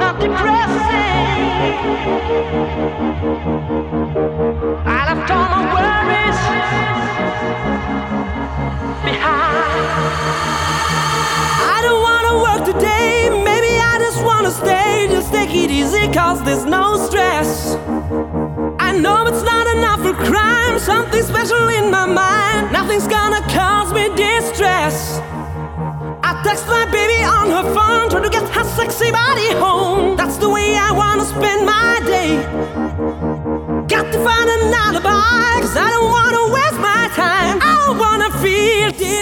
Not depressing. I left all my worries behind. I don't wanna work today. Maybe I just wanna stay. Just take it there's no stress. I know it's not enough for crime. Something special in my mind. Nothing's gonna cause me distress. Text my baby on her phone, trying to get her sexy body home. That's the way I wanna spend my day. Got to find an alibi, cause I don't wanna waste my time. I wanna feel this.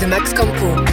De Max Campo.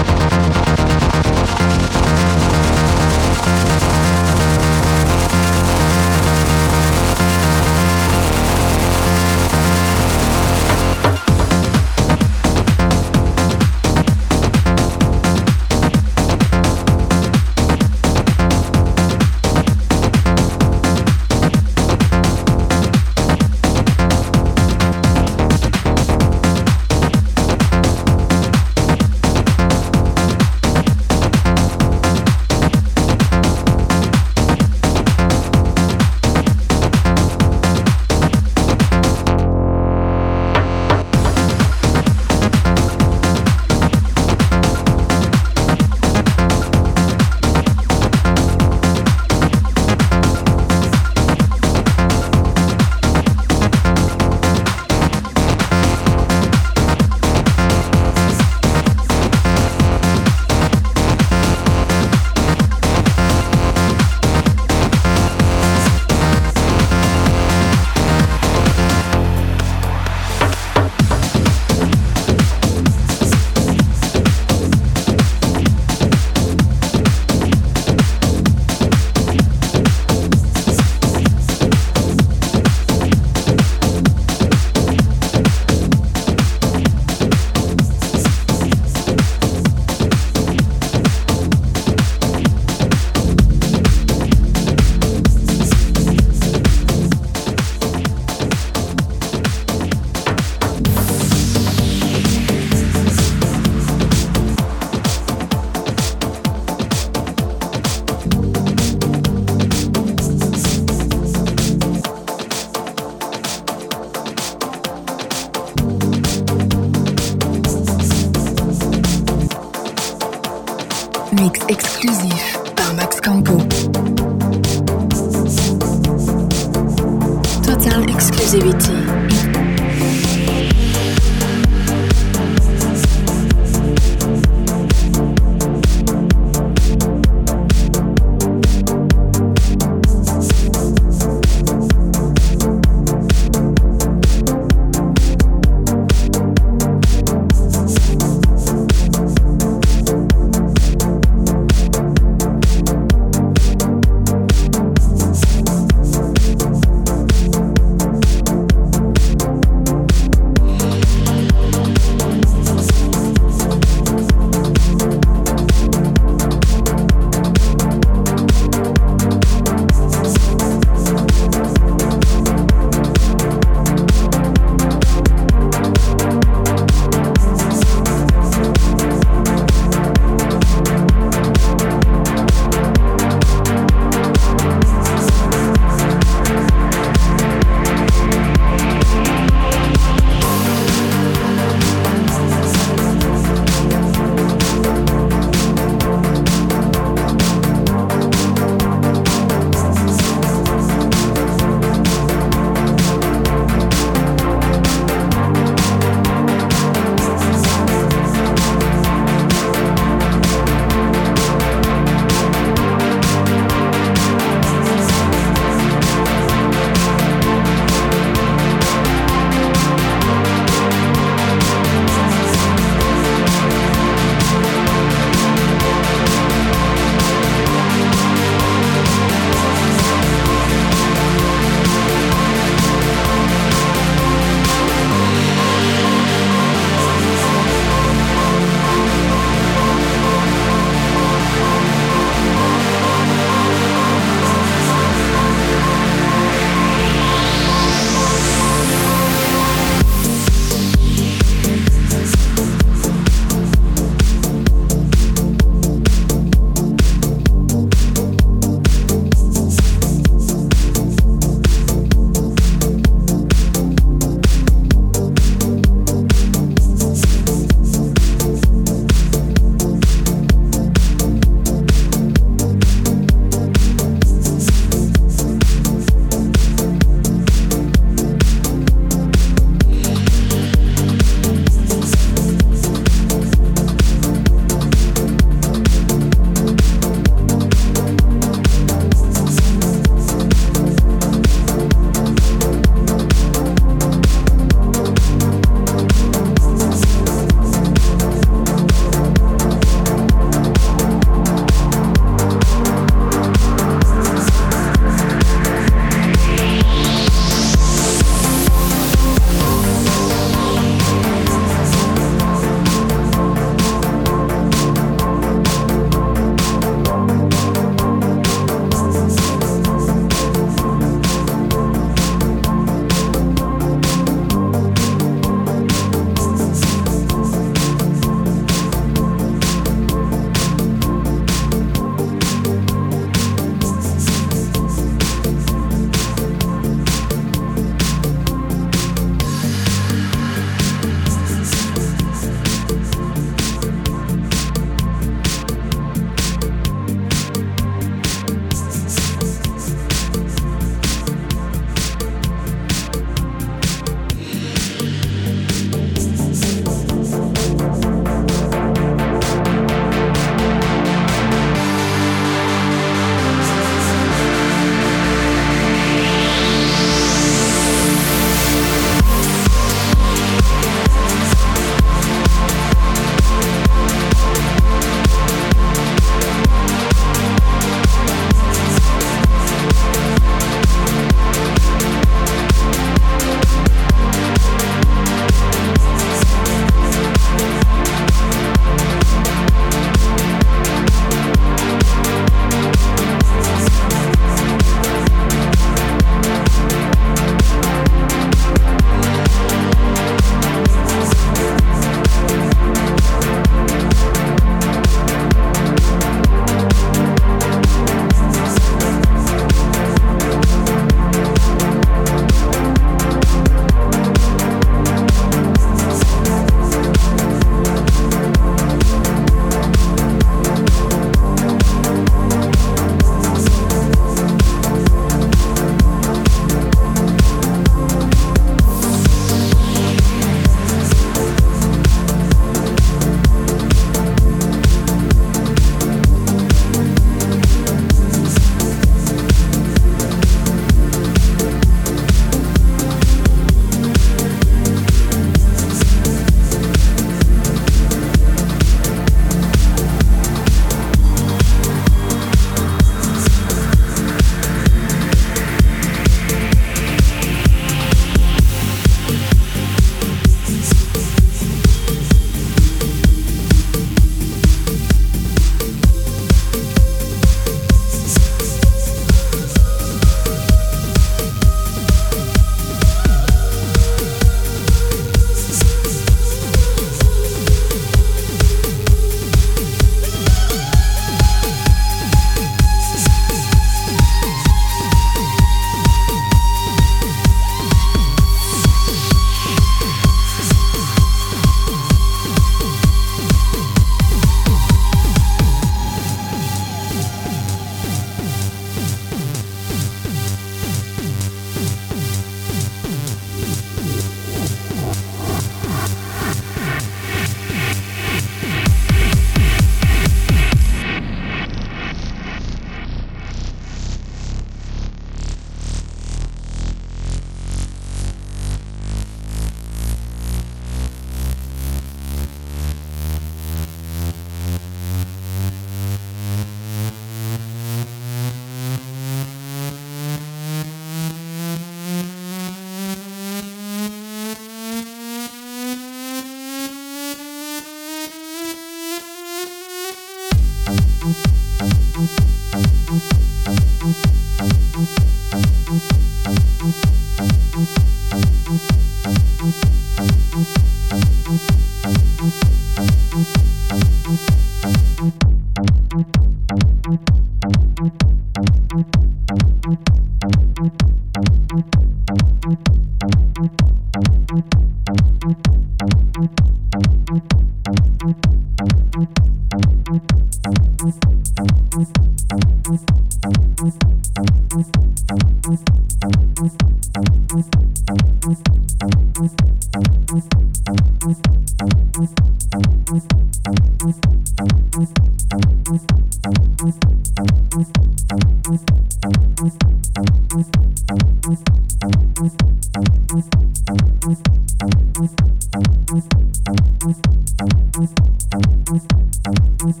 Thank